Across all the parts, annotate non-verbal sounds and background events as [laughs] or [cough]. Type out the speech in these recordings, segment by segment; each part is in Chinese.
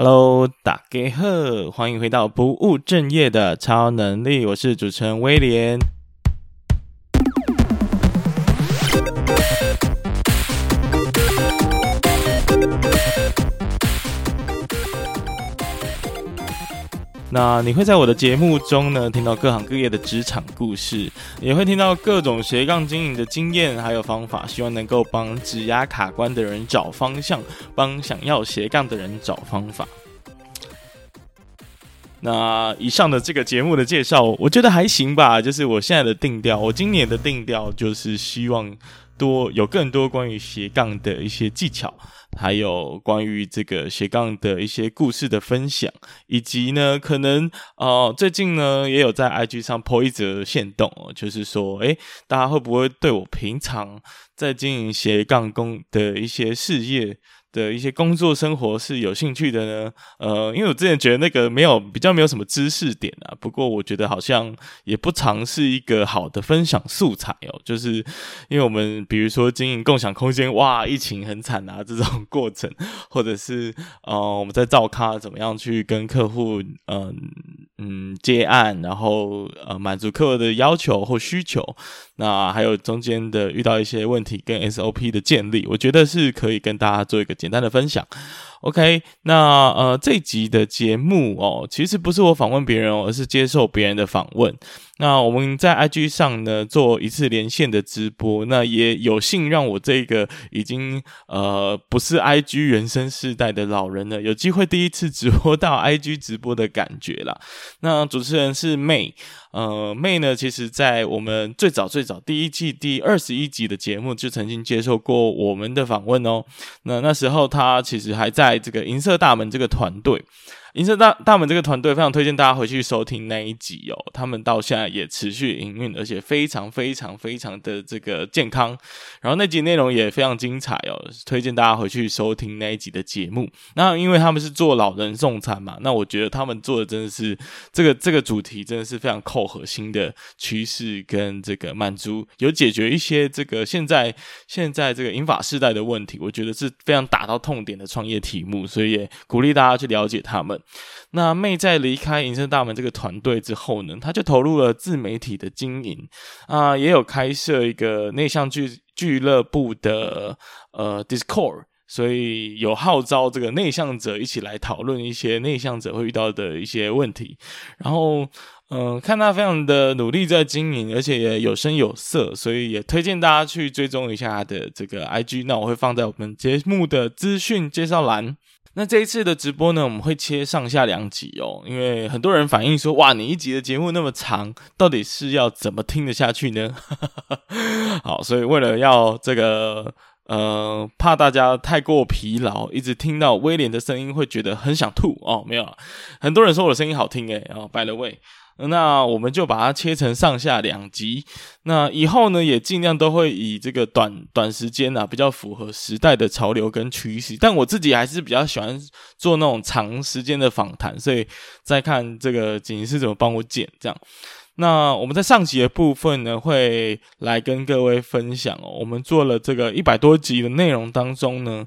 Hello，大家好，欢迎回到不务正业的超能力，我是主持人威廉。那你会在我的节目中呢，听到各行各业的职场故事，也会听到各种斜杠经营的经验还有方法，希望能够帮职涯卡关的人找方向，帮想要斜杠的人找方法。那以上的这个节目的介绍，我觉得还行吧。就是我现在的定调，我今年的定调就是希望多有更多关于斜杠的一些技巧。还有关于这个斜杠的一些故事的分享，以及呢，可能呃最近呢也有在 IG 上 po 一则线动哦，就是说，诶，大家会不会对我平常在经营斜杠工的一些事业的一些工作生活是有兴趣的呢，呃，因为我之前觉得那个没有比较没有什么知识点啊，不过我觉得好像也不尝试一个好的分享素材哦，就是因为我们比如说经营共享空间，哇，疫情很惨啊这种过程，[laughs] 或者是呃我们在造咖怎么样去跟客户嗯、嗯接案，然后呃满足客户的要求或需求，那还有中间的遇到一些问题跟 SOP 的建立，我觉得是可以跟大家做一个。简单的分享，OK，那呃这集的节目哦，其实不是我访问别人，而是接受别人的访问。那我们在 IG 上呢做一次连线的直播，那也有幸让我这个已经呃不是 IG 原生世代的老人呢，有机会第一次直播到 IG 直播的感觉啦。那主持人是 May，呃 May 呢，其实在我们最早最早第一季第二十一集的节目就曾经接受过我们的访问哦。那那时候他其实还在在这个银色大门这个团队。银色大大门这个团队非常推荐大家回去收听那一集哦，他们到现在也持续营运，而且非常非常非常的这个健康。然后那集内容也非常精彩哦，推荐大家回去收听那一集的节目。那因为他们是做老人送餐嘛，那我觉得他们做的真的是这个这个主题真的是非常扣核心的趋势跟这个满足，有解决一些这个现在现在这个银发世代的问题，我觉得是非常打到痛点的创业题目，所以也鼓励大家去了解他们。那妹在离开银色大门这个团队之后呢，她就投入了自媒体的经营。啊，也有开设一个内向俱俱乐部的呃 Discord，所以有号召这个内向者一起来讨论一些内向者会遇到的一些问题。然后嗯、看他非常的努力在经营，而且也有声有色，所以也推荐大家去追踪一下他的这个 IG。那我会放在我们节目的资讯介绍栏。那这一次的直播呢，我们会切上下两集哦，因为很多人反映说，哇，你一集的节目那么长，到底是要怎么听得下去呢？[laughs] 好，所以为了要这个，呃，怕大家太过疲劳，一直听到威廉的声音会觉得很想吐哦，没有，很多人说我的声音好听诶，哦，by the way。那我们就把它切成上下两集。那以后呢，也尽量都会以这个短短时间啊，比较符合时代的潮流跟趋势。但我自己还是比较喜欢做那种长时间的访谈，所以再看这个锦是怎么帮我剪这样。那我们在上集的部分呢，会来跟各位分享哦。我们做了这个一百多集的内容当中呢。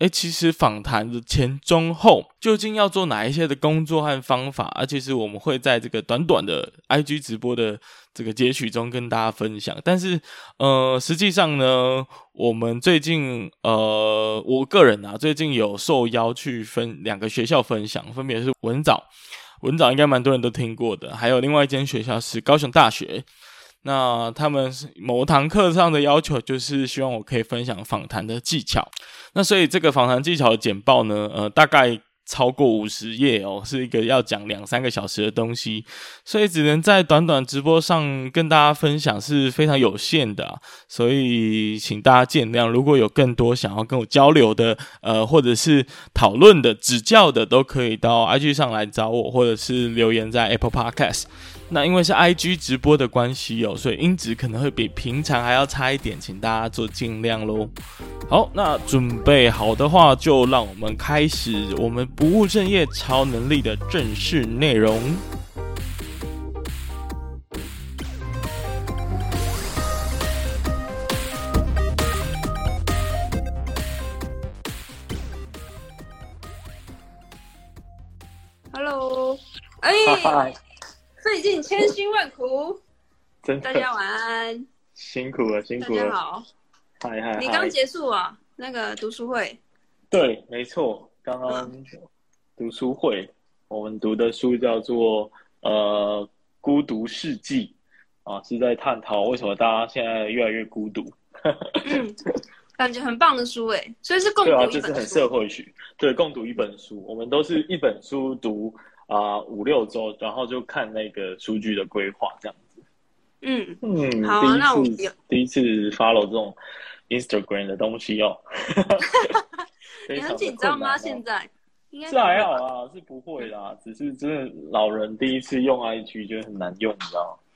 诶，其实访谈的前中后究竟要做哪一些的工作和方法？而其实我们会在这个短短的 IG 直播的这个截取中跟大家分享。但是，呃，实际上呢，我们最近，呃，我个人啊，最近有受邀去分两个学校分享，分别是文藻，文藻应该蛮多人都听过的，还有另外一间学校是高雄大学。那他们某堂课上的要求就是希望我可以分享访谈的技巧。那所以这个访谈技巧的简报呢，呃，大概超过五十页哦，是一个要讲两三个小时的东西，所以只能在短短直播上跟大家分享是非常有限的，所以请大家见谅。如果有更多想要跟我交流的，呃，或者是讨论的、指教的，都可以到 IG 上来找我，或者是留言在 Apple Podcast。那因为是 IG 直播的关系哦，所以音质可能会比平常还要差一点，请大家做尽量喽。好，那准备好的话，就让我们开始我们不务正业超能力的正式内容。Hello，哎，费尽千辛万苦，真的，大家晚安，辛苦了，辛苦了，大家好，嗨嗨，你刚结束啊？那个读书会？对，没错，刚刚读书会，嗯、我们读的书叫做呃《孤独世纪》啊，是在探讨为什么大家现在越来越孤独。嗯感觉很棒的书哎，所以是共读一本书。对啊，就是很社会学。对，共读一本书，我们都是一本书读啊、呃、五六周，然后就看那个数据的规划这样子。嗯嗯，好啊，那我们第一次 follow 这种 Instagram 的东西哦。[laughs] 你很紧张吗？现在？应该是还好啊，是不会啦，只是真的老人第一次用 IG 觉得很难用，你知道吗？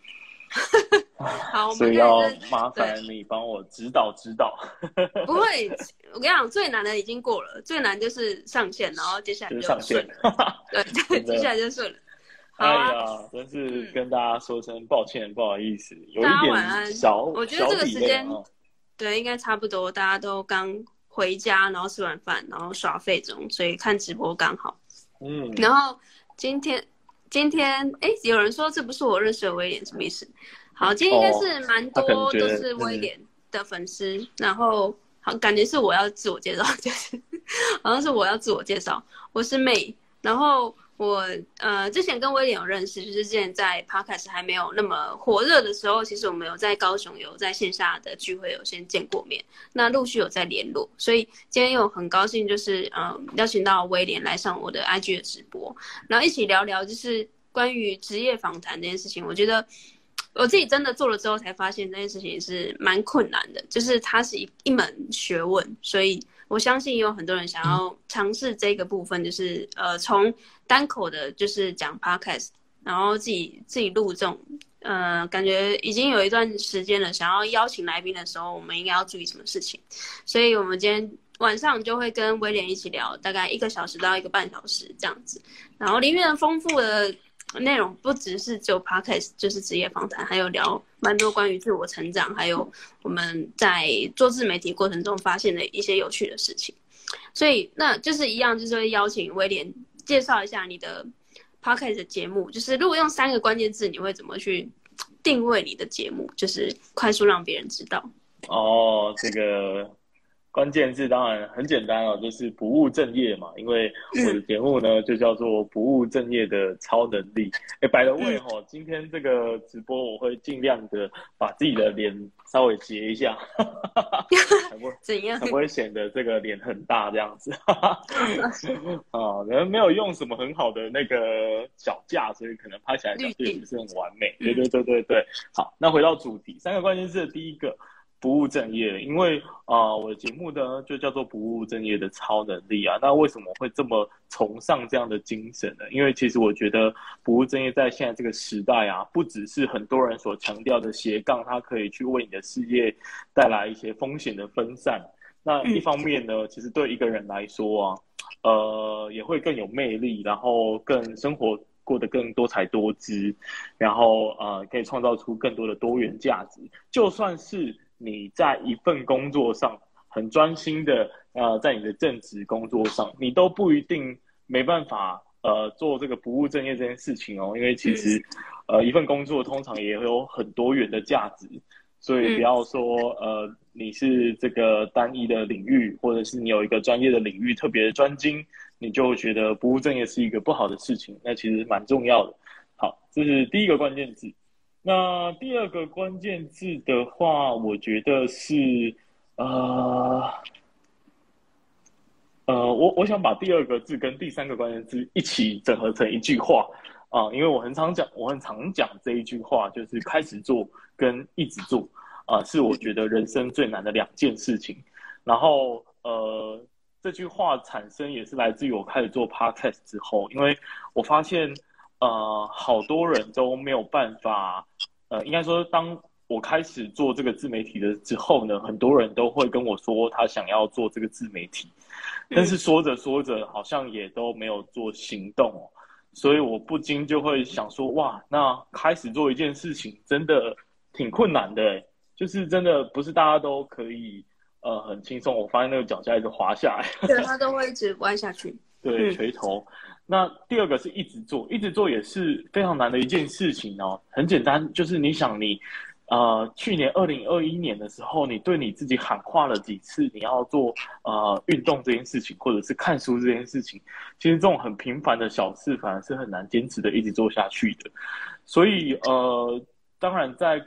好，所以要麻烦你帮我指导指导。不会，我跟你讲，最难的已经过了，最难就是上线，然后接下来就顺了。[laughs] 对，接下来就顺了。哎呀，真是跟大家说声抱歉，不好意思，有一点小，我觉得这个时间，对，应该差不多，大家都刚回家，然后吃完饭，然后耍废中，所以看直播刚好。嗯，然后今天。今天哎，有人说这不是我认识的威廉，什么意思？好，今天应该是蛮多都是威廉的粉丝，嗯、然后好感觉是我要自我介绍，就是 [laughs] 好像是我要自我介绍，我是 May，然后。我呃之前跟威廉有认识，就是之前在 Podcast 还没有那么火热的时候，其实我们有在高雄有在线下的聚会有先见过面，那陆续有在联络，所以今天又很高兴，就是呃邀请到威廉来上我的 IG 的直播，然后一起聊聊就是关于职业访谈这件事情。我觉得我自己真的做了之后才发现这件事情是蛮困难的，就是它是一一门学问，所以我相信也有很多人想要尝试这个部分，就是呃从。单口的，就是讲 podcast，然后自己自己录这种，呃，感觉已经有一段时间了。想要邀请来宾的时候，我们应该要注意什么事情？所以，我们今天晚上就会跟威廉一起聊，大概一个小时到一个半小时这样子。然后里面丰富的内容不只是只有 podcast，就是职业访谈，还有聊蛮多关于自我成长，还有我们在做自媒体过程中发现的一些有趣的事情。所以，那就是一样，就是会邀请威廉。介绍一下你的 podcast 节目，就是如果用三个关键字，你会怎么去定位你的节目？就是快速让别人知道。哦，这个。关键字当然很简单哦，就是不务正业嘛。因为我的节目呢，就叫做不务正业的超能力。哎，by the way 哈，今天这个直播我会尽量的把自己的脸稍微截一下，[laughs] 才不会 [laughs] 怎样，才不会显得这个脸很大这样子。[laughs] 啊，可能没有用什么很好的那个脚架，所以可能拍起来相对不是很完美。对对对对对。好，那回到主题，三个关键字的第一个。不务正业，因为啊、呃，我的节目呢就叫做不务正业的超能力啊。那为什么会这么崇尚这样的精神呢？因为其实我觉得不务正业在现在这个时代啊，不只是很多人所强调的斜杠，它可以去为你的事业带来一些风险的分散。那一方面呢，其实对一个人来说啊，呃，也会更有魅力，然后更生活过得更多彩多姿，然后呃，可以创造出更多的多元价值。就算是你在一份工作上很专心的，呃，在你的正职工作上，你都不一定没办法，呃，做这个不务正业这件事情哦。因为其实，呃，一份工作通常也会有很多元的价值，所以不要说，呃，你是这个单一的领域，或者是你有一个专业的领域特别的专精，你就觉得不务正业是一个不好的事情，那其实蛮重要的。好，这是第一个关键字。那第二个关键字的话，我觉得是，呃，呃，我我想把第二个字跟第三个关键字一起整合成一句话啊，因为我很常讲，我很常讲这一句话，就是开始做跟一直做啊，是我觉得人生最难的两件事情。然后，呃，这句话产生也是来自于我开始做 podcast 之后，因为我发现。呃，好多人都没有办法，呃，应该说，当我开始做这个自媒体的之后呢，很多人都会跟我说他想要做这个自媒体，但是说着说着好像也都没有做行动，所以我不禁就会想说，哇，那开始做一件事情真的挺困难的，就是真的不是大家都可以，呃，很轻松。我发现那个脚架一直滑下来，对，他都会一直弯下去，[laughs] 对，垂头。那第二个是一直做，一直做也是非常难的一件事情哦。很简单，就是你想你，呃，去年二零二一年的时候，你对你自己喊话了几次你要做呃运动这件事情，或者是看书这件事情，其实这种很平凡的小事，反而是很难坚持的一直做下去的。所以呃，当然在。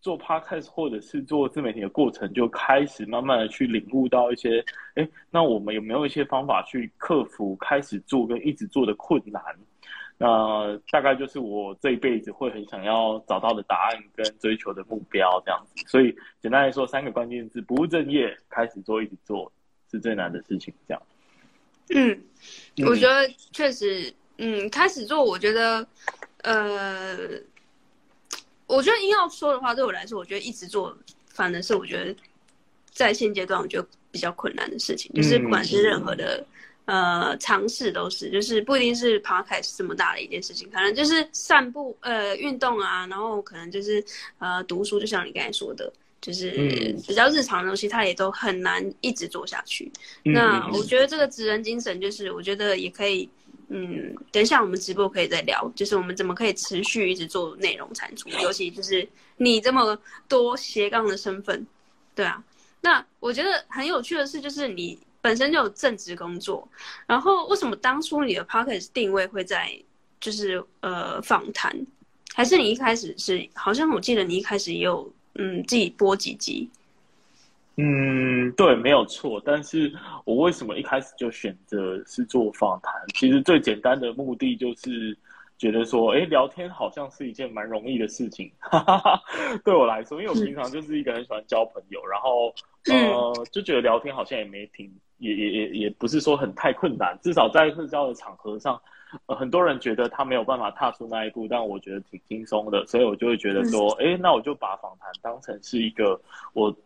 做 podcast 或者是做自媒体的过程，就开始慢慢的去领悟到一些，哎，那我们有没有一些方法去克服开始做跟一直做的困难？那大概就是我这一辈子会很想要找到的答案跟追求的目标这样子。所以简单来说，三个关键字：不务正业、开始做、一直做，是最难的事情。这样。嗯，我觉得确实，嗯，开始做，我觉得，呃。我觉得硬要说的话，对我来说，我觉得一直做，反正是我觉得在现阶段我觉得比较困难的事情。就是不管是任何的、嗯、呃尝试，都是就是不一定是 podcast 这么大的一件事情，可能就是散步呃运动啊，然后可能就是呃读书，就像你刚才说的，就是比较日常的东西，它也都很难一直做下去。嗯、那我觉得这个职人精神，就是我觉得也可以。嗯，等一下我们直播可以再聊，就是我们怎么可以持续一直做内容产出，尤其就是你这么多斜杠的身份，对啊。那我觉得很有趣的是，就是你本身就有正职工作，然后为什么当初你的 podcast 定位会在就是呃访谈，还是你一开始是好像我记得你一开始也有嗯自己播几集。嗯，对，没有错。但是我为什么一开始就选择是做访谈？其实最简单的目的就是觉得说，哎，聊天好像是一件蛮容易的事情。哈哈哈，对我来说，因为我平常就是一个很喜欢交朋友，然后呃，就觉得聊天好像也没挺，也也也也不是说很太困难。至少在社交的场合上，呃，很多人觉得他没有办法踏出那一步，但我觉得挺轻松的，所以我就会觉得说，哎，那我就把访谈当成是一个我。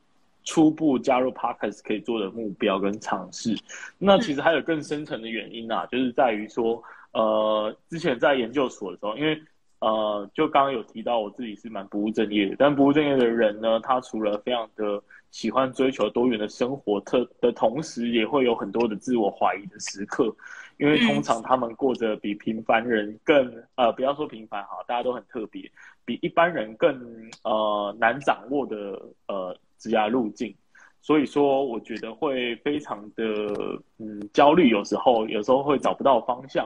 初步加入 Podcast 可以做的目标跟尝试，那其实还有更深层的原因啊，就是在于说，呃，之前在研究所的时候，因为呃，就刚刚有提到我自己是蛮不务正业的，但不务正业的人呢，他除了非常的喜欢追求多元的生活特的同时，也会有很多的自我怀疑的时刻，因为通常他们过着比平凡人更呃，不要说平凡哈，大家都很特别，比一般人更呃难掌握的呃。职涯路径，所以说我觉得会非常的嗯焦虑，有时候有时候会找不到方向，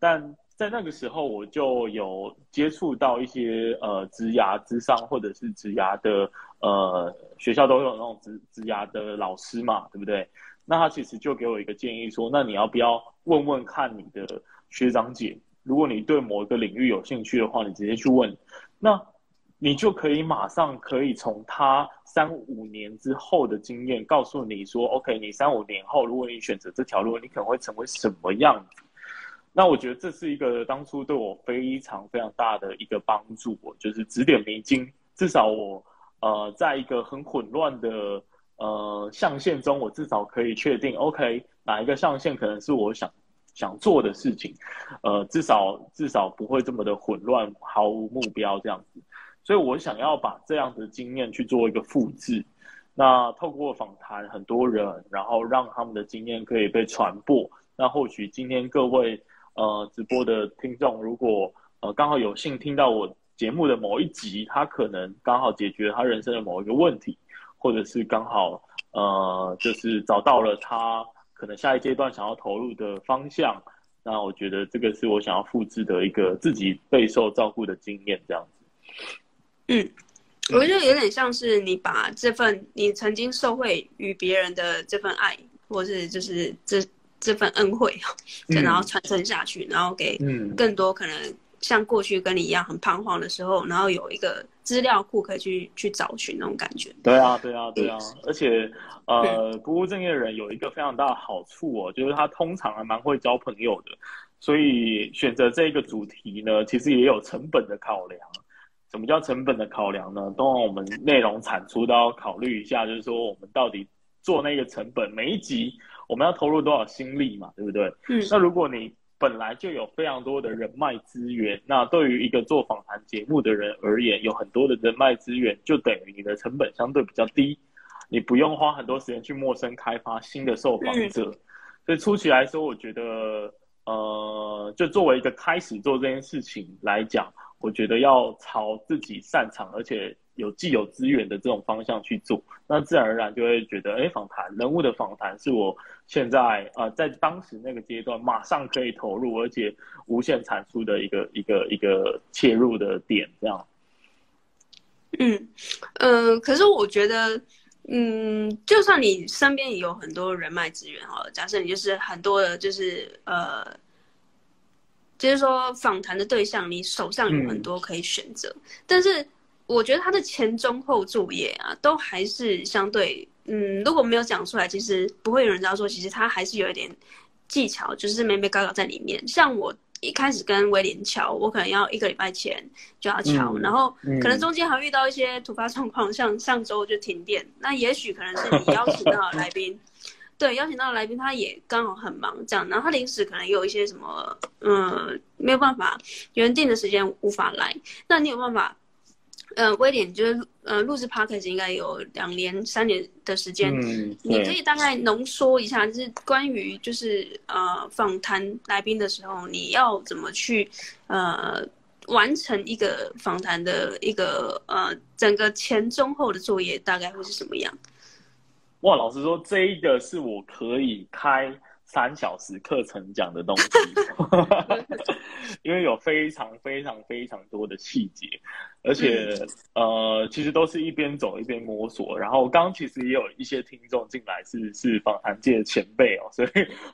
但在那个时候我就有接触到一些呃职涯之商或者是职涯的呃学校都有那种职职涯的老师嘛，对不对？那他其实就给我一个建议说，那你要不要问问看你的学长姐，如果你对某一个领域有兴趣的话，你直接去问，那。你就可以马上可以从他三五年之后的经验告诉你说，OK，你三五年后如果你选择这条路，你可能会成为什么样子？那我觉得这是一个当初对我非常非常大的一个帮助，就是指点迷津。至少我呃，在一个很混乱的呃象限中，我至少可以确定，OK，哪一个象限可能是我想想做的事情，呃，至少至少不会这么的混乱，毫无目标这样子。所以我想要把这样的经验去做一个复制，那透过访谈很多人，然后让他们的经验可以被传播。那或许今天各位呃直播的听众，如果呃刚好有幸听到我节目的某一集，他可能刚好解决他人生的某一个问题，或者是刚好呃就是找到了他可能下一阶段想要投入的方向。那我觉得这个是我想要复制的一个自己备受照顾的经验，这样子。嗯，我觉得有点像是你把这份你曾经受惠于别人的这份爱，或是就是这这份恩惠，[laughs] 然后传承下去，然后给更多可能像过去跟你一样很彷徨的时候，然后有一个资料库可以去去找寻那种感觉。对啊，对啊，对啊，而且呃，不务正业的人有一个非常大的好处哦，就是他通常还蛮会交朋友的，所以选择这个主题呢，其实也有成本的考量。什么叫成本的考量呢？当然，我们内容产出都要考虑一下，就是说我们到底做那个成本，每一集我们要投入多少心力嘛，对不对？嗯。那如果你本来就有非常多的人脉资源，那对于一个做访谈节目的人而言，有很多的人脉资源，就等于你的成本相对比较低，你不用花很多时间去陌生开发新的受访者。嗯。所以初期来说，我觉得。呃，就作为一个开始做这件事情来讲，我觉得要朝自己擅长而且有既有资源的这种方向去做，那自然而然就会觉得，哎，访谈人物的访谈是我现在呃在当时那个阶段马上可以投入而且无限产出的一个一个一个切入的点，这样。嗯，呃，可是我觉得。嗯，就算你身边也有很多人脉资源好了，假设你就是很多的，就是呃，就是说访谈的对象，你手上有很多可以选择，嗯、但是我觉得他的前中后作业啊，都还是相对，嗯，如果没有讲出来，其实不会有人知道说，其实他还是有一点技巧，就是眉眉角角在里面。像我。一开始跟威廉敲，我可能要一个礼拜前就要敲，嗯、然后可能中间还遇到一些突发状况，嗯、像上周就停电，那也许可能是你邀请到的来宾，对，邀请到的来宾他也刚好很忙，这样，然后他临时可能有一些什么，嗯，没有办法原定的时间无法来，那你有办法？呃，威廉就是呃，录制 podcast 应该有两年、三年的时间。嗯，你可以大概浓缩一下，就是关于就是呃访谈来宾的时候，你要怎么去呃完成一个访谈的一个呃整个前中后的作业，大概会是什么样？哇，老实说，这一个是我可以开。三小时课程讲的东西，[laughs] 因为有非常非常非常多的细节，而且呃，其实都是一边走一边摸索。然后刚刚其实也有一些听众进来是是访谈界的前辈哦，所以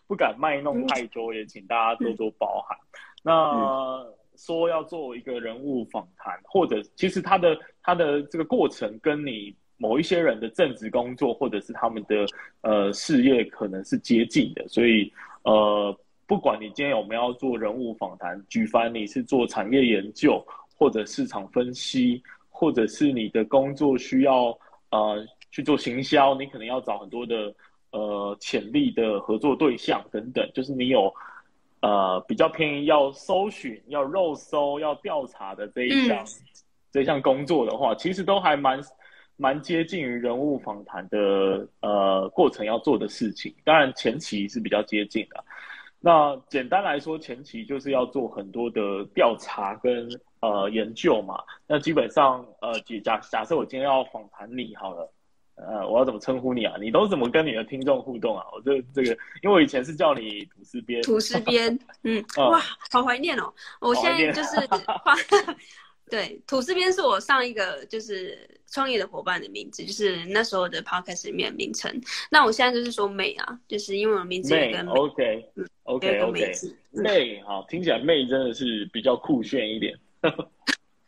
不敢卖弄太多，也请大家多多包涵。那说要做一个人物访谈，或者其实他的他的这个过程跟你。某一些人的正职工作，或者是他们的呃事业，可能是接近的，所以呃，不管你今天有没有要做人物访谈，举凡你是做产业研究，或者市场分析，或者是你的工作需要呃去做行销，你可能要找很多的呃潜力的合作对象等等，就是你有呃比较偏于要搜寻、要肉搜、要调查的这一项、嗯、这项工作的话，其实都还蛮。蛮接近于人物访谈的呃过程要做的事情，当然前期是比较接近的。那简单来说，前期就是要做很多的调查跟呃研究嘛。那基本上呃假假设我今天要访谈你好了，呃我要怎么称呼你啊？你都怎么跟你的听众互动啊？我这这个，因为我以前是叫你吐司边，吐司边，[laughs] 嗯，哇，好怀念哦！我现在就是 [laughs] 对，吐司边是我上一个就是创业的伙伴的名字，就是那时候的 podcast 里面的名称。那我现在就是说妹啊，就是因为我名字也跟妹，OK，OK，OK，、嗯、okay, okay, okay. 妹，好，听起来妹真的是比较酷炫一点。[laughs]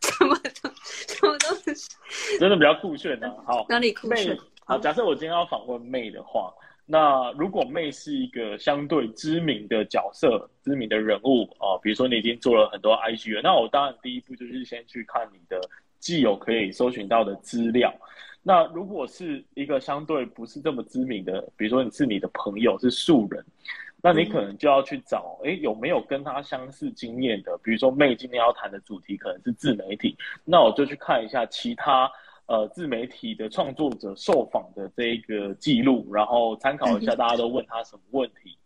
什么都什么都是，[laughs] 真的比较酷炫的、啊。好，哪里酷炫？妹好，假设我今天要访问妹的话。那如果妹是一个相对知名的角色、知名的人物啊、比如说你已经做了很多 IG 了，那我当然第一步就是先去看你的既有可以搜寻到的资料。那如果是一个相对不是这么知名的，比如说你是你的朋友是素人，那你可能就要去找，哎，有没有跟他相似经验的？比如说妹今天要谈的主题可能是自媒体，那我就去看一下其他。呃，自媒体的创作者受访的这一个记录，然后参考一下 [laughs] 大家都问他什么问题，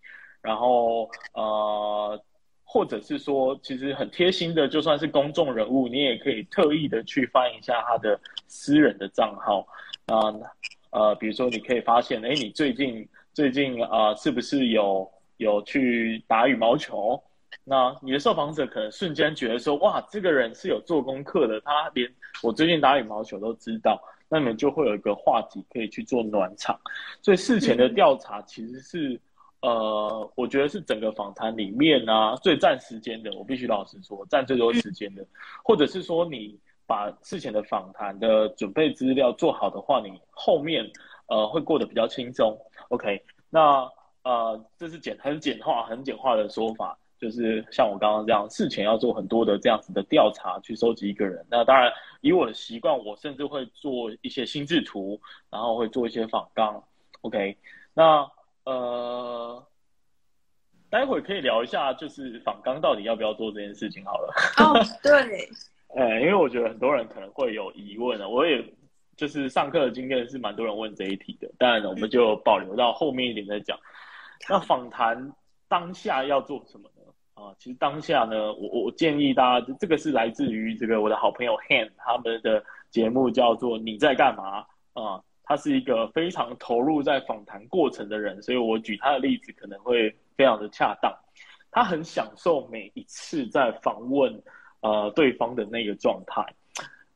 然后呃，或者是说，其实很贴心的，就算是公众人物，你也可以特意的去翻一下他的私人的账号啊，呃，呃，比如说你可以发现，哎，你最近最近啊，呃，是不是有有去打羽毛球？那你的受访者可能瞬间觉得说，哇，这个人是有做功课的，他连我最近打羽毛球都知道，那你们就会有一个话题可以去做暖场。所以事前的调查其实是，呃，我觉得是整个访谈里面啊最占时间的。我必须老实说，占最多时间的，或者是说你把事前的访谈的准备资料做好的话，你后面呃会过得比较轻松。OK，那呃这是简很简化很简化的说法。就是像我刚刚这样，事前要做很多的这样子的调查，去收集一个人。那当然，以我的习惯，我甚至会做一些心智图，然后会做一些访纲。OK，那呃，待会可以聊一下，就是访纲到底要不要做这件事情好了。哦，[laughs] 对，呃，因为我觉得很多人可能会有疑问啊，我也就是上课的经验是蛮多人问这一题的，当然我们就保留到后面一点再讲。那访谈当下要做什么呢？啊，其实当下呢，我我建议大家，这个是来自于这个我的好朋友 Han 他们的节目叫做《你在干嘛》啊，他是一个非常投入在访谈过程的人，所以我举他的例子可能会非常的恰当。他很享受每一次在访问呃对方的那个状态。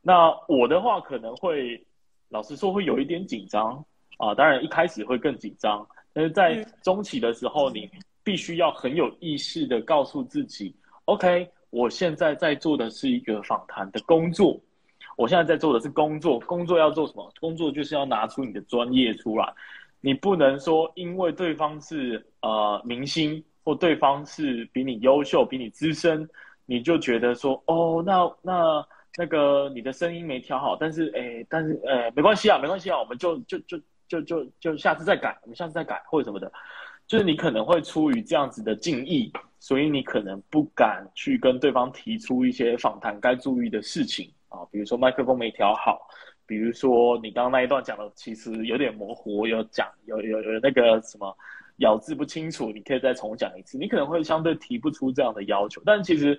那我的话可能会，老实说会有一点紧张啊，当然一开始会更紧张，但是在中期的时候你。必须要很有意识的告诉自己，OK，我现在在做的是一个访谈的工作，我现在在做的是工作，工作要做什么？工作就是要拿出你的专业出来，你不能说因为对方是呃明星或对方是比你优秀、比你资深，你就觉得说哦，那那那个你的声音没调好，但是哎，但是呃没关系啊，没关系啊，我们就就就就就就下次再改，我们下次再改或者什么的。就是你可能会出于这样子的敬意，所以你可能不敢去跟对方提出一些访谈该注意的事情啊，比如说麦克风没调好，比如说你刚刚那一段讲的其实有点模糊，有讲有有有那个什么咬字不清楚，你可以再重讲一次。你可能会相对提不出这样的要求，但其实，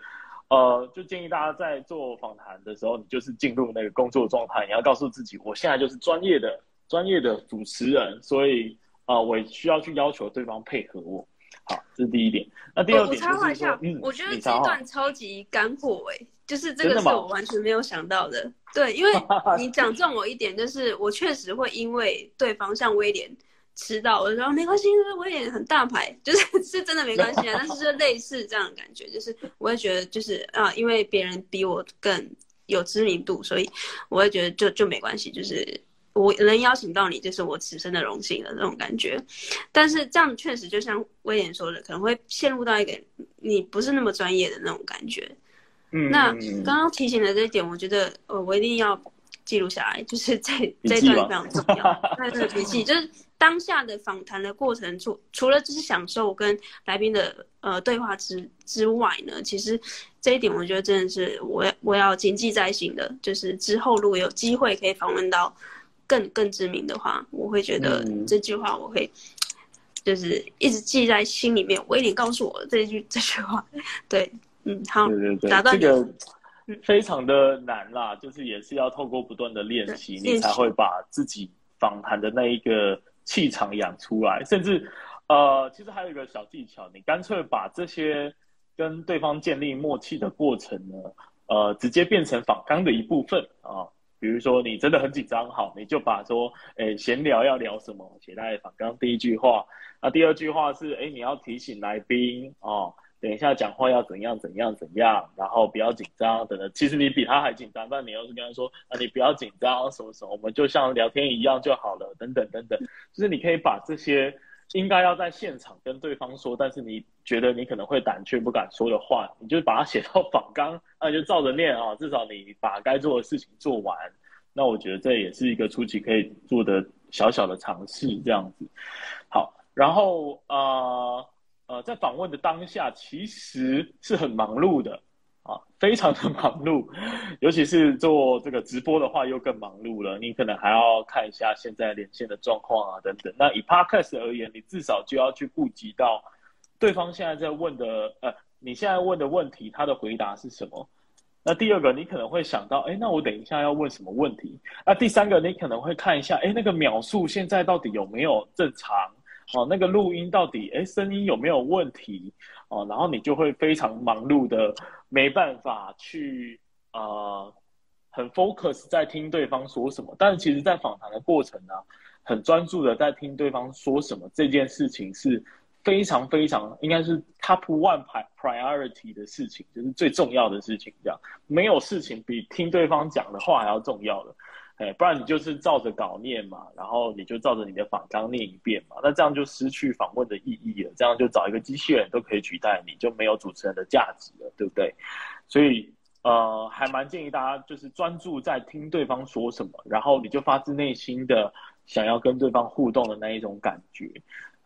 呃，就建议大家在做访谈的时候，你就是进入那个工作状态，你要告诉自己，我现在就是专业的专业的主持人，所以。啊、呃，我需要去要求对方配合我，好，这是第一点。那第二点就是说，我插话一下，嗯，我觉得这一段超级干货诶，就是这个是我完全没有想到的。的对，因为 [laughs] 你讲中我一点，就是我确实会因为对方像威廉迟到，我说没关系，因为威廉很大牌，就是 [laughs] 是真的没关系啊。但是就类似这样的感觉，就是我会觉得就是啊，因为别人比我更有知名度，所以我会觉得就就没关系，就是。我能邀请到你，就是我此生的荣幸的那种感觉。但是这样确实就像威廉说的，可能会陷入到一个你不是那么专业的那种感觉。嗯，那刚刚提醒的这一点，我觉得呃，我一定要记录下来，就是这这一段非常重要。[laughs] 那这个笔记就是当下的访谈的过程，除除了就是享受跟来宾的呃对话之之外呢，其实这一点我觉得真的是我我要谨记在心的，就是之后如果有机会可以访问到。更更知名的话，我会觉得这句话我会就是一直记在心里面。威廉告诉我这句 [laughs] 这句话，对，嗯，好，对对对，打断这个非常的难啦，就是也是要透过不断的练习，你才会把自己访谈的那一个气场养出来。甚至呃，其实还有一个小技巧，你干脆把这些跟对方建立默契的过程呢，呃，直接变成访纲的一部分啊。比如说你真的很紧张，好，你就把说，诶，闲聊要聊什么写在访刚第一句话，那第二句话是，诶，你要提醒来宾哦，等一下讲话要怎样怎样怎样，然后不要紧张等等。其实你比他还紧张，但你要是跟他说，啊，你不要紧张，什么什么，我们就像聊天一样就好了，等等等等。就是你可以把这些。应该要在现场跟对方说，但是你觉得你可能会胆怯不敢说的话，你就把它写到 [laughs] 访纲，那就照着念啊，至少你把该做的事情做完。那我觉得这也是一个初期可以做的小小的尝试，这样子。好，然后呃呃，在访问的当下，其实是很忙碌的。啊，非常的忙碌，尤其是做这个直播的话，又更忙碌了。你可能还要看一下现在连线的状况啊，等等。那以 Podcast 而言，你至少就要去顾及到对方现在在问的，呃，你现在问的问题，他的回答是什么？那第二个，你可能会想到，哎，那我等一下要问什么问题？那第三个，你可能会看一下，哎，那个秒数现在到底有没有正常？哦，那个录音到底，哎，声音有没有问题？哦，然后你就会非常忙碌的。没办法去啊很 focus 在听对方说什么，但是其实，在访谈的过程呢，很专注的在听对方说什么，这件事情是非常非常应该是 top one priority 的事情，就是最重要的事情。这样没有事情比听对方讲的话还要重要的，哎，不然你就是照着稿念嘛，然后你就照着你的访纲念一遍嘛，那这样就失去访问的意义了。这样就找一个机器人都可以取代你，就没有主持人的价值了。对不对？所以呃，还蛮建议大家就是专注在听对方说什么，然后你就发自内心的想要跟对方互动的那一种感觉。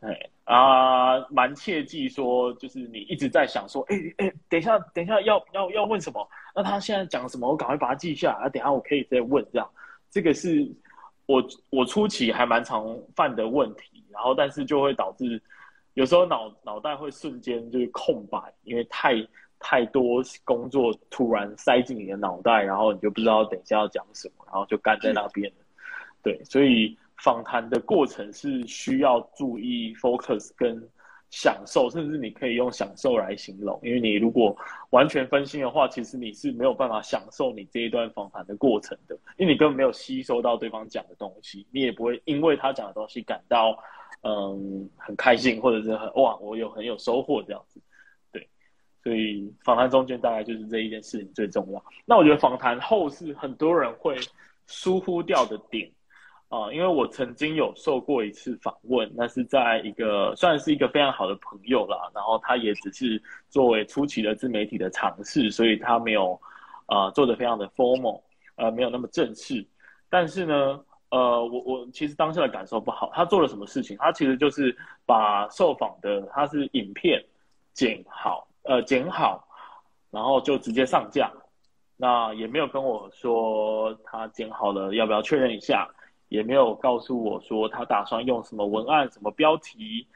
哎啊，蛮切记说，就是你一直在想说，哎哎，等一下，等一下要要要问什么？那他现在讲什么？我赶快把它记下来，等下我可以再问。这样，这个是我我初期还蛮常犯的问题，然后但是就会导致。有时候脑脑袋会瞬间就是空白，因为太太多工作突然塞进你的脑袋，然后你就不知道等一下要讲什么，然后就干在那边了。对，所以访谈的过程是需要注意 focus 跟享受，甚至你可以用享受来形容，因为你如果完全分心的话，其实你是没有办法享受你这一段访谈的过程的，因为你根本没有吸收到对方讲的东西，你也不会因为他讲的东西感到嗯很开心，或者是很哇我有很有收获这样子。对，所以访谈中间大概就是这一件事情最重要。那我觉得访谈后是很多人会疏忽掉的点。啊、因为我曾经有受过一次访问，那是在一个算是一个非常好的朋友啦，然后他也只是作为初期的自媒体的尝试，所以他没有呃做的非常的 formal，呃没有那么正式。但是呢，呃我我其实当下的感受不好。他做了什么事情？他其实就是把受访的他是影片剪好，呃剪好，然后就直接上架，那也没有跟我说他剪好了要不要确认一下。也没有告诉我说他打算用什么文案、什么标题，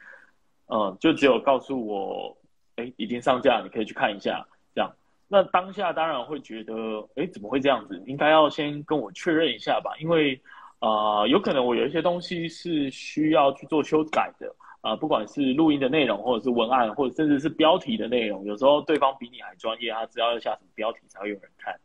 嗯，就只有告诉我，哎，已经上架，你可以去看一下。这样，那当下当然会觉得，哎，怎么会这样子？应该要先跟我确认一下吧，因为，啊、有可能我有一些东西是需要去做修改的，啊、不管是录音的内容，或者是文案，或者甚至是标题的内容，有时候对方比你还专业，他知道要下什么标题才会有人看，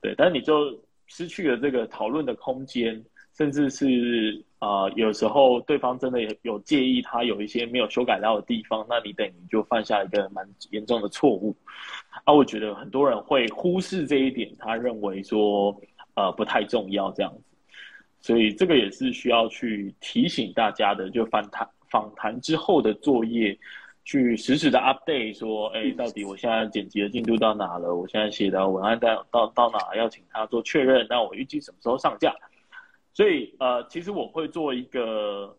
对，但是你就失去了这个讨论的空间。甚至是啊、呃，有时候对方真的有有介意他有一些没有修改到的地方，那你等于就犯下一个蛮严重的错误。啊，我觉得很多人会忽视这一点，他认为说呃不太重要这样子，所以这个也是需要去提醒大家的。就访谈访谈之后的作业，去实时的 update 说，哎，到底我现在剪辑的进度到哪了？我现在写的文案到到到哪？要请他做确认。那我预计什么时候上架？所以呃，其实我会做一个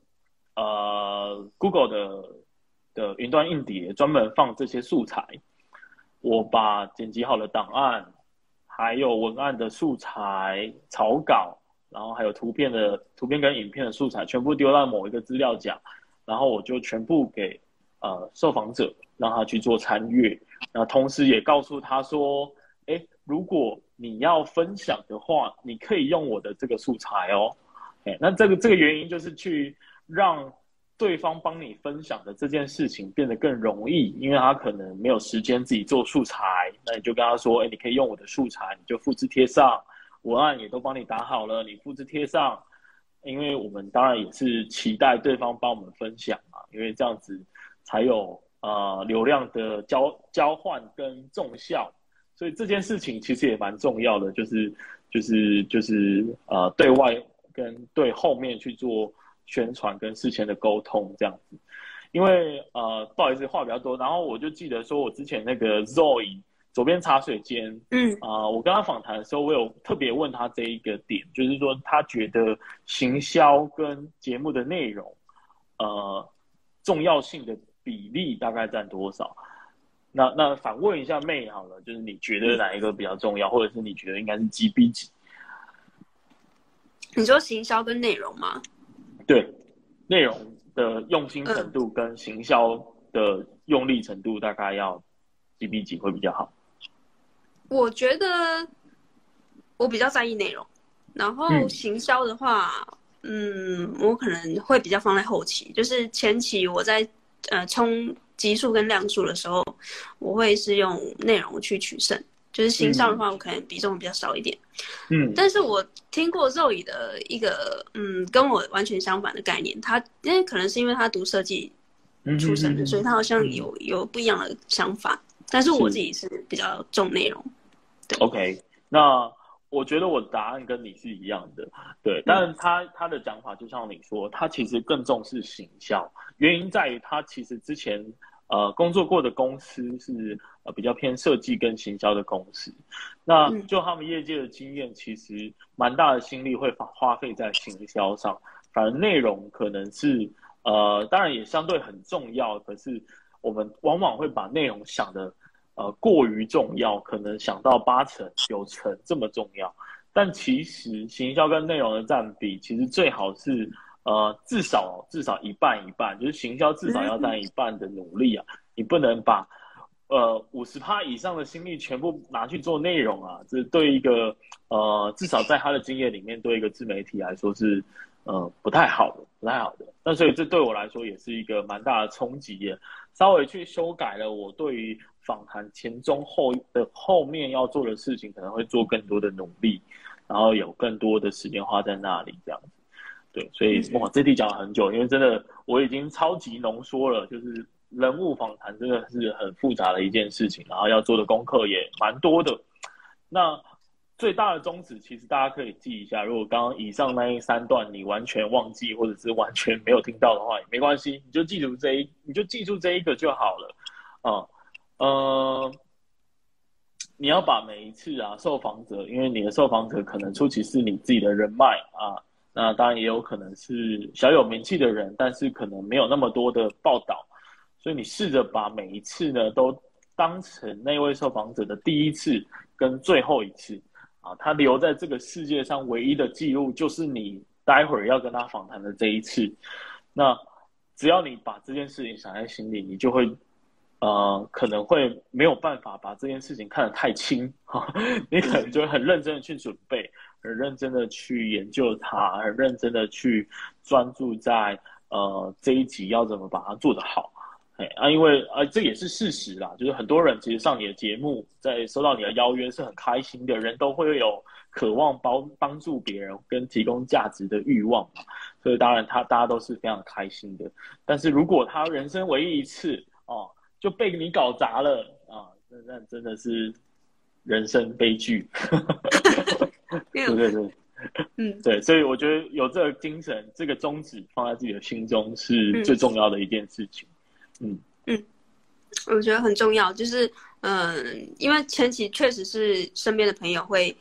呃 Google 的的云端硬碟，专门放这些素材。我把剪辑好的档案，还有文案的素材草稿，然后还有图片的图片跟影片的素材，全部丢到某一个资料夹，然后我就全部给呃受访者，让他去做参阅。那同时也告诉他说，哎，如果你要分享的话，你可以用我的这个素材哦。那这个这个原因就是去让对方帮你分享的这件事情变得更容易，因为他可能没有时间自己做素材，那你就跟他说，哎，你可以用我的素材，你就复制贴上，文案也都帮你打好了，你复制贴上。因为我们当然也是期待对方帮我们分享嘛，因为这样子才有呃流量的交交换跟重效。所以这件事情其实也蛮重要的，就是就是就是呃，对外跟对后面去做宣传跟事前的沟通这样子。因为呃，不好意思，话比较多。然后我就记得说，我之前那个 Zoe 左边茶水间，嗯啊、呃，我跟他访谈的时候，我有特别问他这一个点，就是说他觉得行销跟节目的内容，呃，重要性的比例大概占多少？那那反问一下妹好了，就是你觉得哪一个比较重要，嗯、或者是你觉得应该是几比几？你说行销跟内容吗？对，内容的用心程度跟行销的用力程度大概要几比几会比较好？我觉得我比较在意内容，然后行销的话，嗯，嗯，我可能会比较放在后期，就是前期我在呃冲。集数跟量数的时候，我会是用内容去取胜，就是新上的话，我可能比重比较少一点。嗯，但是我听过 Zoe 的一个，嗯，跟我完全相反的概念。他因为可能是因为他读设计出身的，嗯，所以他好像有有不一样的想法。但是我自己是比较重内容。对，OK，那。我觉得我的答案跟你是一样的，对，但是他他的讲法就像你说，他其实更重视行销，原因在于他其实之前呃工作过的公司是呃比较偏设计跟行销的公司，那就他们业界的经验，其实蛮大的心力会花花费在行销上，反而内容可能是呃当然也相对很重要，可是我们往往会把内容想的。呃，过于重要，可能想到八成、九成这么重要，但其实行销跟内容的占比，其实最好是呃，至少至少一半一半，就是行销至少要占一半的努力啊，你不能把呃五十趴以上的心力全部拿去做内容啊，这对一个呃至少在他的经验里面，对一个自媒体来说是呃不太好的，不太好的。那所以这对我来说也是一个蛮大的冲击的，稍微去修改了我对于访谈前中后的后面要做的事情，可能会做更多的努力，然后有更多的时间花在那里这样子。对，所以哇，这题讲了很久，因为真的我已经超级浓缩了，就是人物访谈真的是很复杂的一件事情，然后要做的功课也蛮多的。那最大的宗旨，其实大家可以记一下，如果刚刚以上那一三段你完全忘记或者是完全没有听到的话，也没关系，你就记住这一，你就记住这一个就好了。啊、嗯，呃，你要把每一次啊受访者，因为你的受访者可能初期是你自己的人脉啊。那当然也有可能是小有名气的人，但是可能没有那么多的报道，所以你试着把每一次呢都当成那位受访者的第一次跟最后一次啊，他留在这个世界上唯一的记录就是你待会儿要跟他访谈的这一次。那只要你把这件事情想在心里，你就会呃可能会没有办法把这件事情看得太轻哈，[laughs] 你可能就会很认真的去准备。很认真的去研究它，很认真的去专注在呃这一集要怎么把它做得好，哎啊，因为啊这也是事实啦，就是很多人其实上你的节目，在收到你的邀约是很开心的，人都会有渴望帮帮助别人跟提供价值的欲望嘛，所以当然他大家都是非常开心的。但是如果他人生唯一一次哦就被你搞砸了啊，那那真的是人生悲剧。[laughs] 对对对，嗯，对，所以我觉得有这个精神，这个宗旨放在自己的心中是最重要的一件事情。嗯嗯，我觉得很重要，就是嗯，因为前期确实是身边的朋友会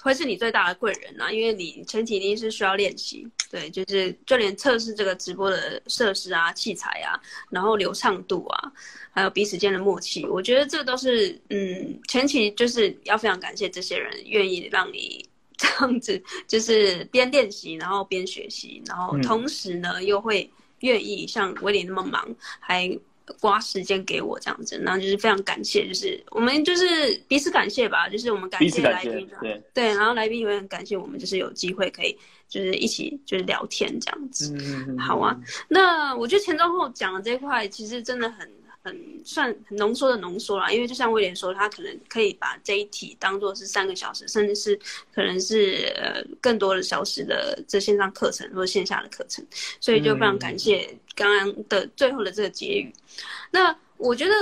会是你最大的贵人啊，因为你前期一定是需要练习，对，就是就连测试这个直播的设施啊、器材啊，然后流畅度啊，还有彼此间的默契，我觉得这都是嗯，前期就是要非常感谢这些人愿意让你。[laughs] 这样子就是边练习，然后边学习，然后同时呢、嗯、又会愿意像威廉那么忙，还花时间给我这样子，然后就是非常感谢，就是我们就是彼此感谢吧，就是我们感谢来宾，对对，然后来宾也很感谢我们，就是有机会可以就是一起就是聊天这样子，嗯、好啊。那我觉得前中后讲的这一块其实真的很。很算很浓缩的浓缩啦，因为就像威廉说，他可能可以把这一题当做是三个小时，甚至是可能是呃更多的小时的这线上课程或者线下的课程，所以就非常感谢刚刚的最后的这个结语。嗯、那我觉得，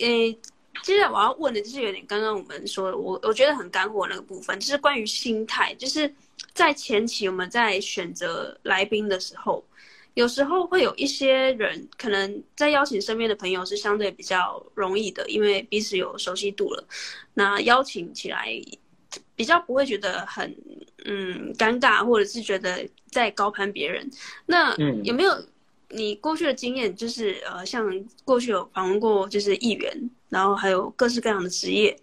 呃，接下来我要问的就是有点刚刚我们说的，我我觉得很干货那个部分，就是关于心态，就是在前期我们在选择来宾的时候。有时候会有一些人，可能在邀请身边的朋友是相对比较容易的，因为彼此有熟悉度了。那邀请起来比较不会觉得很嗯尴尬，或者是觉得在高攀别人。那有没有你过去的经验？就是呃，像过去有访问过就是议员，然后还有各式各样的职业，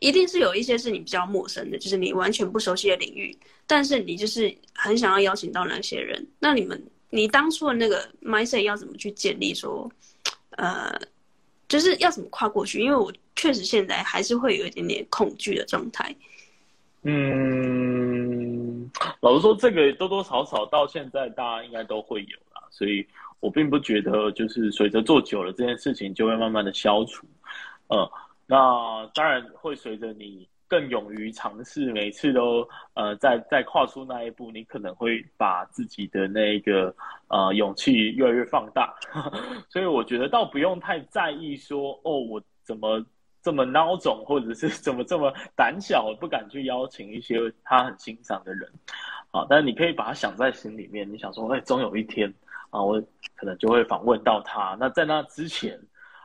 一定是有一些是你比较陌生的，就是你完全不熟悉的领域，但是你就是很想要邀请到那些人。那你们？你当初的那个 mindset 要怎么去建立？说，呃，就是要怎么跨过去？因为我确实现在还是会有一点点恐惧的状态。嗯，老实说，这个多多少少到现在大家应该都会有啦，所以我并不觉得就是随着做久了这件事情就会慢慢的消除。呃，那当然会随着你。更勇于尝试，每次都呃，在在跨出那一步，你可能会把自己的那个呃勇气越来越放大。[laughs] 所以我觉得倒不用太在意说哦，我怎么这么孬种，或者是怎么这么胆小，不敢去邀请一些他很欣赏的人。啊，但你可以把它想在心里面，你想说，哎，总有一天啊，我可能就会访问到他。那在那之前，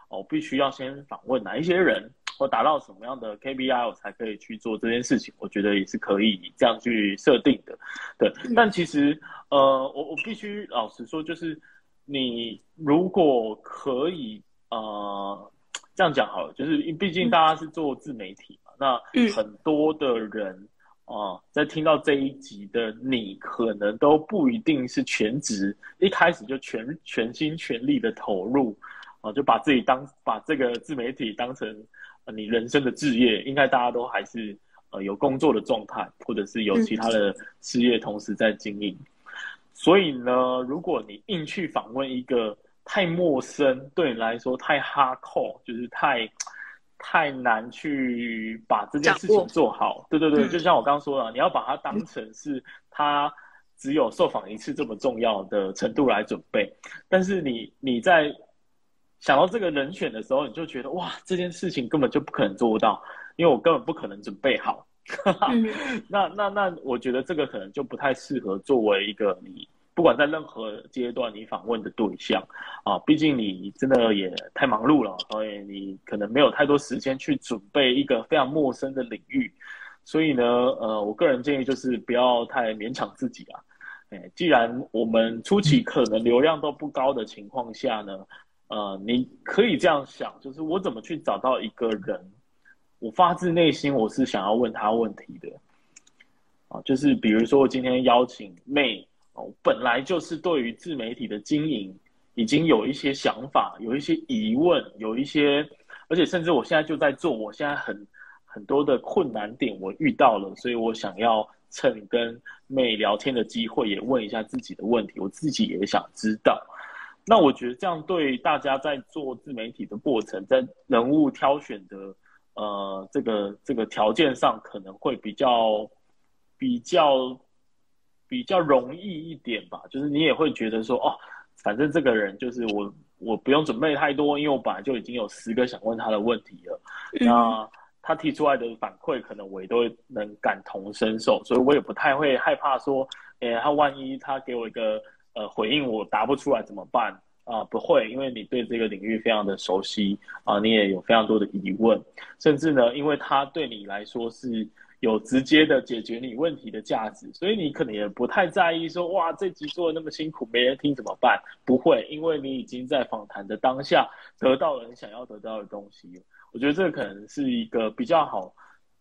我必须要先访问哪一些人。或达到什么样的 KPI，我才可以去做这件事情？我觉得也是可以这样去设定的，对。但其实，呃，我我必须老实说，就是你如果可以，呃，这样讲好了，就是毕竟大家是做自媒体嘛，那很多的人，啊，在听到这一集的你，可能都不一定是全职，一开始就全全心全力的投入，啊，就把自己当把这个自媒体当成你人生的志业，应该大家都还是呃有工作的状态，或者是有其他的事业同时在经营。所以呢，如果你硬去访问一个太陌生，对你来说太 hardcore，就是太。太难去把这件事情做好，对对对，就像我刚刚说了，你要把它当成是他只有受访一次这么重要的程度来准备。但是你你在想到这个人选的时候，你就觉得哇，这件事情根本就不可能做到，因为我根本不可能准备好。那那 [laughs] 那，我觉得这个可能就不太适合作为一个你。不管在任何阶段，你访问的对象啊，毕竟你真的也太忙碌了，所以你可能没有太多时间去准备一个非常陌生的领域。所以呢，呃，我个人建议就是不要太勉强自己啊。哎，既然我们初期可能流量都不高的情况下呢，呃，你可以这样想，就是我怎么去找到一个人，我发自内心我是想要问他问题的啊，就是比如说我今天邀请妹。本来就是对于自媒体的经营已经有一些想法，有一些疑问，有一些，而且甚至我现在就在做，我现在很很多的困难点我遇到了，所以我想要趁跟妹聊天的机会，也问一下自己的问题，我自己也想知道。那我觉得这样对大家在做自媒体的过程，在人物挑选的呃这个这个条件上，可能会比较比较。比较容易一点吧，就是你也会觉得说，哦，反正这个人就是我，我不用准备太多，因为我本来就已经有十个想问他的问题了。嗯、那他提出来的反馈，可能我也都能感同身受，所以我也不太会害怕说，诶，他万一他给我一个呃回应，我答不出来怎么办啊、不会，因为你对这个领域非常的熟悉啊、你也有非常多的疑问，甚至呢，因为它对你来说是。有直接的解决你问题的价值，所以你可能也不太在意说，哇，这集做的那么辛苦，没人听怎么办？不会，因为你已经在访谈的当下得到了你想要得到的东西。我觉得这可能是一个比较好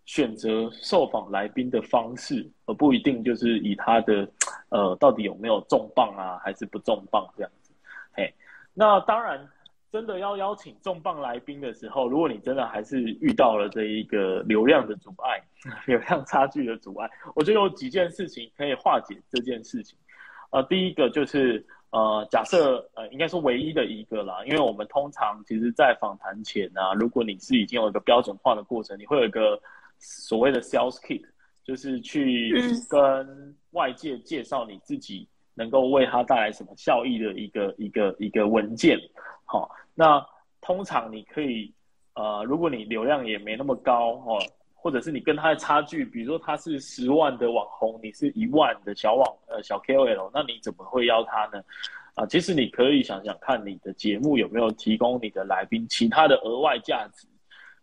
选择受访来宾的方式，而不一定就是以他的呃到底有没有重磅啊，还是不重磅这样子。嘿，那当然。真的要邀请重磅来宾的时候，如果你真的还是遇到了这一个流量的阻碍、[laughs] 流量差距的阻碍，我觉得有几件事情可以化解这件事情。呃，第一个就是呃，假设呃，应该说唯一的一个啦，因为我们通常其实，在访谈前啊，如果你是已经有一个标准化的过程，你会有一个所谓的 sales kit，就是去跟外界介绍你自己能够为他带来什么效益的一个一个一个文件。好，那通常你可以，呃，如果你流量也没那么高哦，或者是你跟他的差距，比如说他是十万的网红，你是一万的小网呃小 KOL，那你怎么会邀他呢？啊，其实你可以想想看，你的节目有没有提供你的来宾其他的额外价值。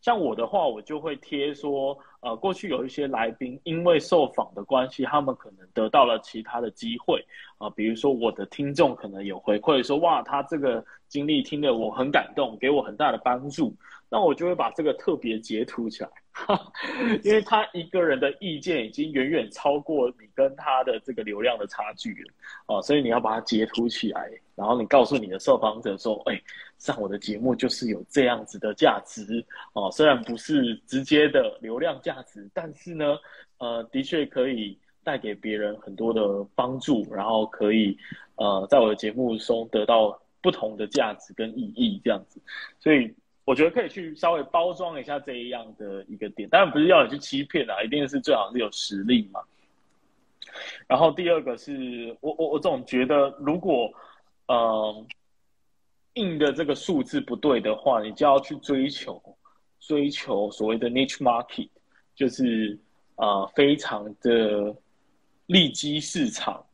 像我的话，我就会贴说，呃，过去有一些来宾因为受访的关系，他们可能得到了其他的机会啊，呃，比如说我的听众可能有回馈说，哇，他这个经历听得我很感动，给我很大的帮助，那我就会把这个特别截图起来。因为他一个人的意见已经远远超过你跟他的这个流量的差距了哦，所以你要把它截图起来，然后你告诉你的受访者说：“哎，上我的节目就是有这样子的价值哦，虽然不是直接的流量价值，但是呢，呃，的确可以带给别人很多的帮助，然后可以呃，在我的节目中得到不同的价值跟意义这样子，所以。”我觉得可以去稍微包装一下这一样的一个点，当然不是要你去欺骗啊，一定是最好是有实力嘛。然后第二个是我我我总觉得，如果呃硬的这个数字不对的话，你就要去追求追求所谓的 niche market，就是呃非常的利基市场。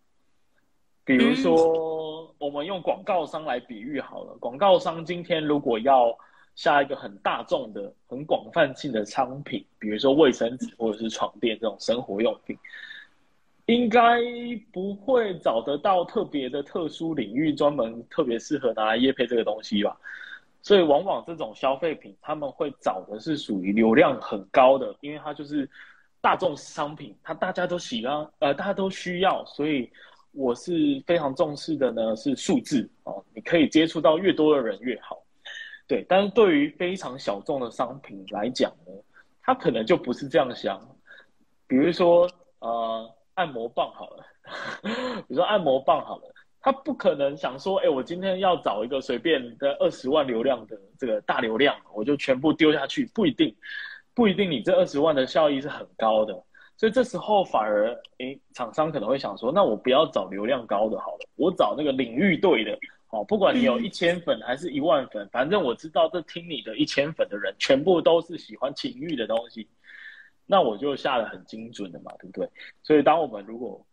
比如说，我们用广告商来比喻好了，广告商今天如果要下一个很大众的、很广泛性的商品，比如说卫生纸或者是床垫这种生活用品，应该不会找得到特别的特殊领域，专门特别适合拿来业配这个东西吧。所以，往往这种消费品，他们会找的是属于流量很高的，因为它就是大众商品，它大家都喜欢，呃，大家都需要，所以我是非常重视的呢，是数字哦，你可以接触到越多的人越好。对，但是对于非常小众的商品来讲呢，他可能就不是这样想。比如说，呃，按摩棒好了，[laughs] 比如说按摩棒好了，他不可能想说，哎，我今天要找一个随便的二十万流量的这个大流量，我就全部丢下去，不一定，不一定你这二十万的效益是很高的。所以这时候反而，哎，厂商可能会想说，那我不要找流量高的好了，我找那个领域对的。哦，不管你有一千粉还是一万粉，嗯，反正我知道这听你的一千粉的人，全部都是喜欢情欲的东西，那我就下得很精准的嘛，对不对？所以，当我们如果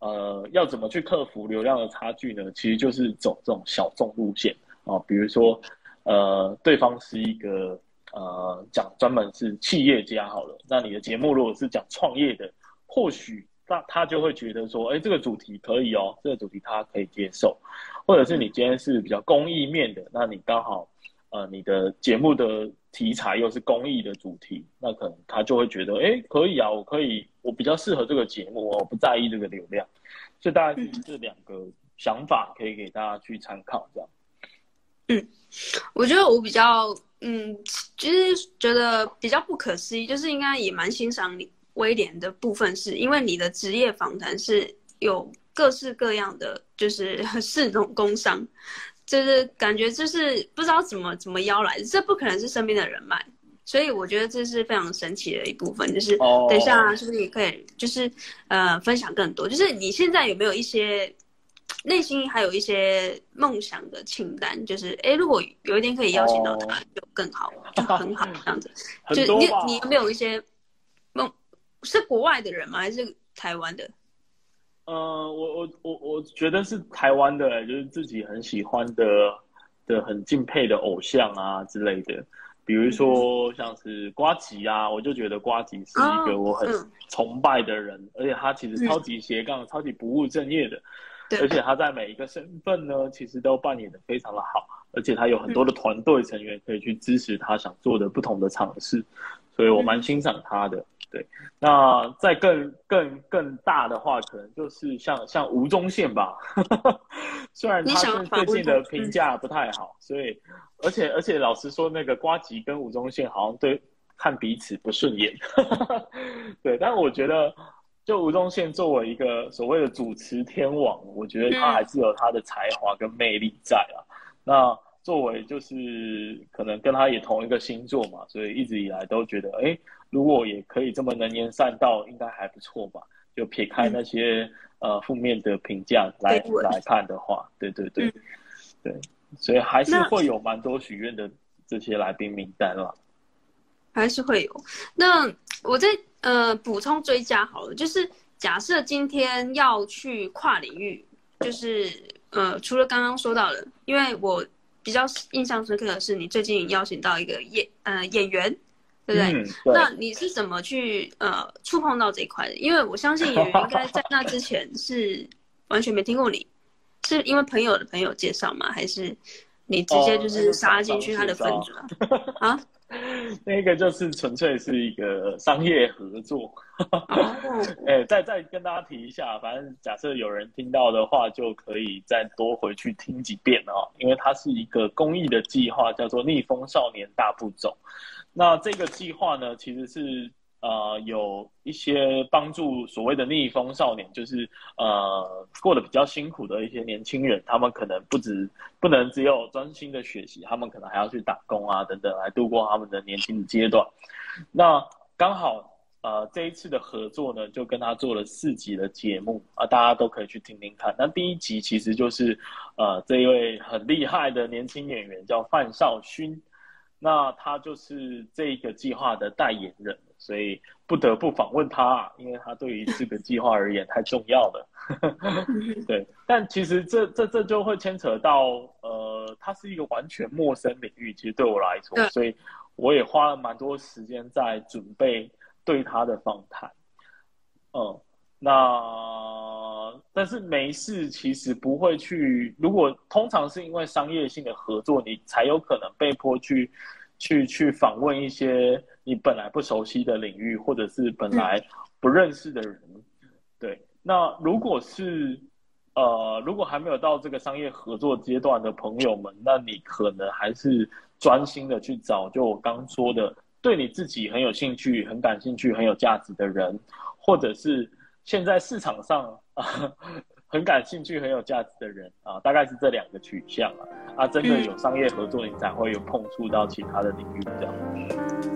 呃要怎么去克服流量的差距呢？其实就是走这种小众路线啊，比如说呃，对方是一个呃讲专门是企业家好了，那你的节目如果是讲创业的，或许。那他就会觉得说，哎，这个主题可以哦，这个主题他可以接受，或者是你今天是比较公益面的，那你刚好，呃，你的节目的题材又是公益的主题，那可能他就会觉得，哎，可以啊，我可以，我比较适合这个节目，我不在意这个流量，所以大概是这两个想法可以给大家去参考，这样。嗯，我觉得我比较，嗯，其实觉得比较不可思议，就是应该也蛮欣赏你。威廉的部分是因为你的职业访谈是有各式各样的，就是 [laughs] 四种工伤，就是感觉就是不知道怎么怎么邀来的，这不可能是身边的人脉，所以我觉得这是非常神奇的一部分。就是等一下是不是你可以就是呃分享更多？就是你现在有没有一些内心还有一些梦想的清单？就是哎，如果有一天可以邀请到他，就更好，就很好 [laughs] 这样子。就你你有没有一些梦？是国外的人吗？还是台湾的？呃，我我我我觉得是台湾的，就是自己很喜欢的的很敬佩的偶像啊之类的，比如说像是瓜吉啊，我就觉得瓜吉是一个我很崇拜的人，哦嗯、而且他其实超级斜杠、嗯、超级不务正业的，而且他在每一个身份呢，其实都扮演的非常的好，而且他有很多的团队成员可以去支持他想做的不同的尝试，所以我蛮欣赏他的。对，那再更更更大的话，可能就是像像吴宗宪吧。[laughs] 虽然他是最近的评价不太好，所以而且而且老实说，那个瓜吉跟吴宗宪好像对看彼此不顺眼。[laughs] 对，但我觉得，就吴宗宪作为一个所谓的主持天王，我觉得他还是有他的才华跟魅力在啊。那作为就是可能跟他也同一个星座嘛，所以一直以来都觉得，哎。如果也可以这么能言善道，应该还不错吧？就撇开那些、嗯、呃负面的评价来来看的话，对对对、嗯，对，所以还是会有蛮多许愿的这些来宾名单了，还是会有。那我再呃补充追加好了，就是假设今天要去跨领域，就是呃除了刚刚说到的，因为我比较印象深刻的是你最近邀请到一个演呃演员。对不对？嗯、对？那你是怎么去呃触碰到这一块的？因为我相信演员应该在那之前 [laughs] 是完全没听过你，是因为朋友的朋友介绍吗？还是你直接就是杀进去他的分组啊？[laughs] 那个就是纯粹是一个商业合作。[laughs] 哎、哦，再再跟大家提一下，反正假设有人听到的话，就可以再多回去听几遍哦。因为它是一个公益的计划，叫做“逆风少年大步走”。那这个计划呢，其实是呃有一些帮助所谓的逆风少年，就是呃过得比较辛苦的一些年轻人，他们可能不止不能只有专心的学习，他们可能还要去打工啊等等，来度过他们的年轻的阶段。那刚好呃这一次的合作呢，就跟他做了四集的节目啊，大家都可以去听听看。那第一集其实就是呃这一位很厉害的年轻演员叫范少勋。那他就是这个计划的代言人，所以不得不访问他，因为他对于这个计划而言太重要了。[laughs] [laughs] 对，但其实这这这就会牵扯到，呃，他是一个完全陌生领域，其实对我来说，所以我也花了蛮多时间在准备对他的访谈。嗯，那。但是没事，其实不会去。如果通常是因为商业性的合作，你才有可能被迫去，去去访问一些你本来不熟悉的领域，或者是本来不认识的人。嗯、对，那如果是呃，如果还没有到这个商业合作阶段的朋友们，那你可能还是专心的去找，就我刚说的，对你自己很有兴趣、很感兴趣、很有价值的人，或者是现在市场上啊。[laughs] 很感兴趣、很有价值的人啊，大概是这两个取向啊。啊，真的有商业合作，你才会有碰触到其他的领域这样。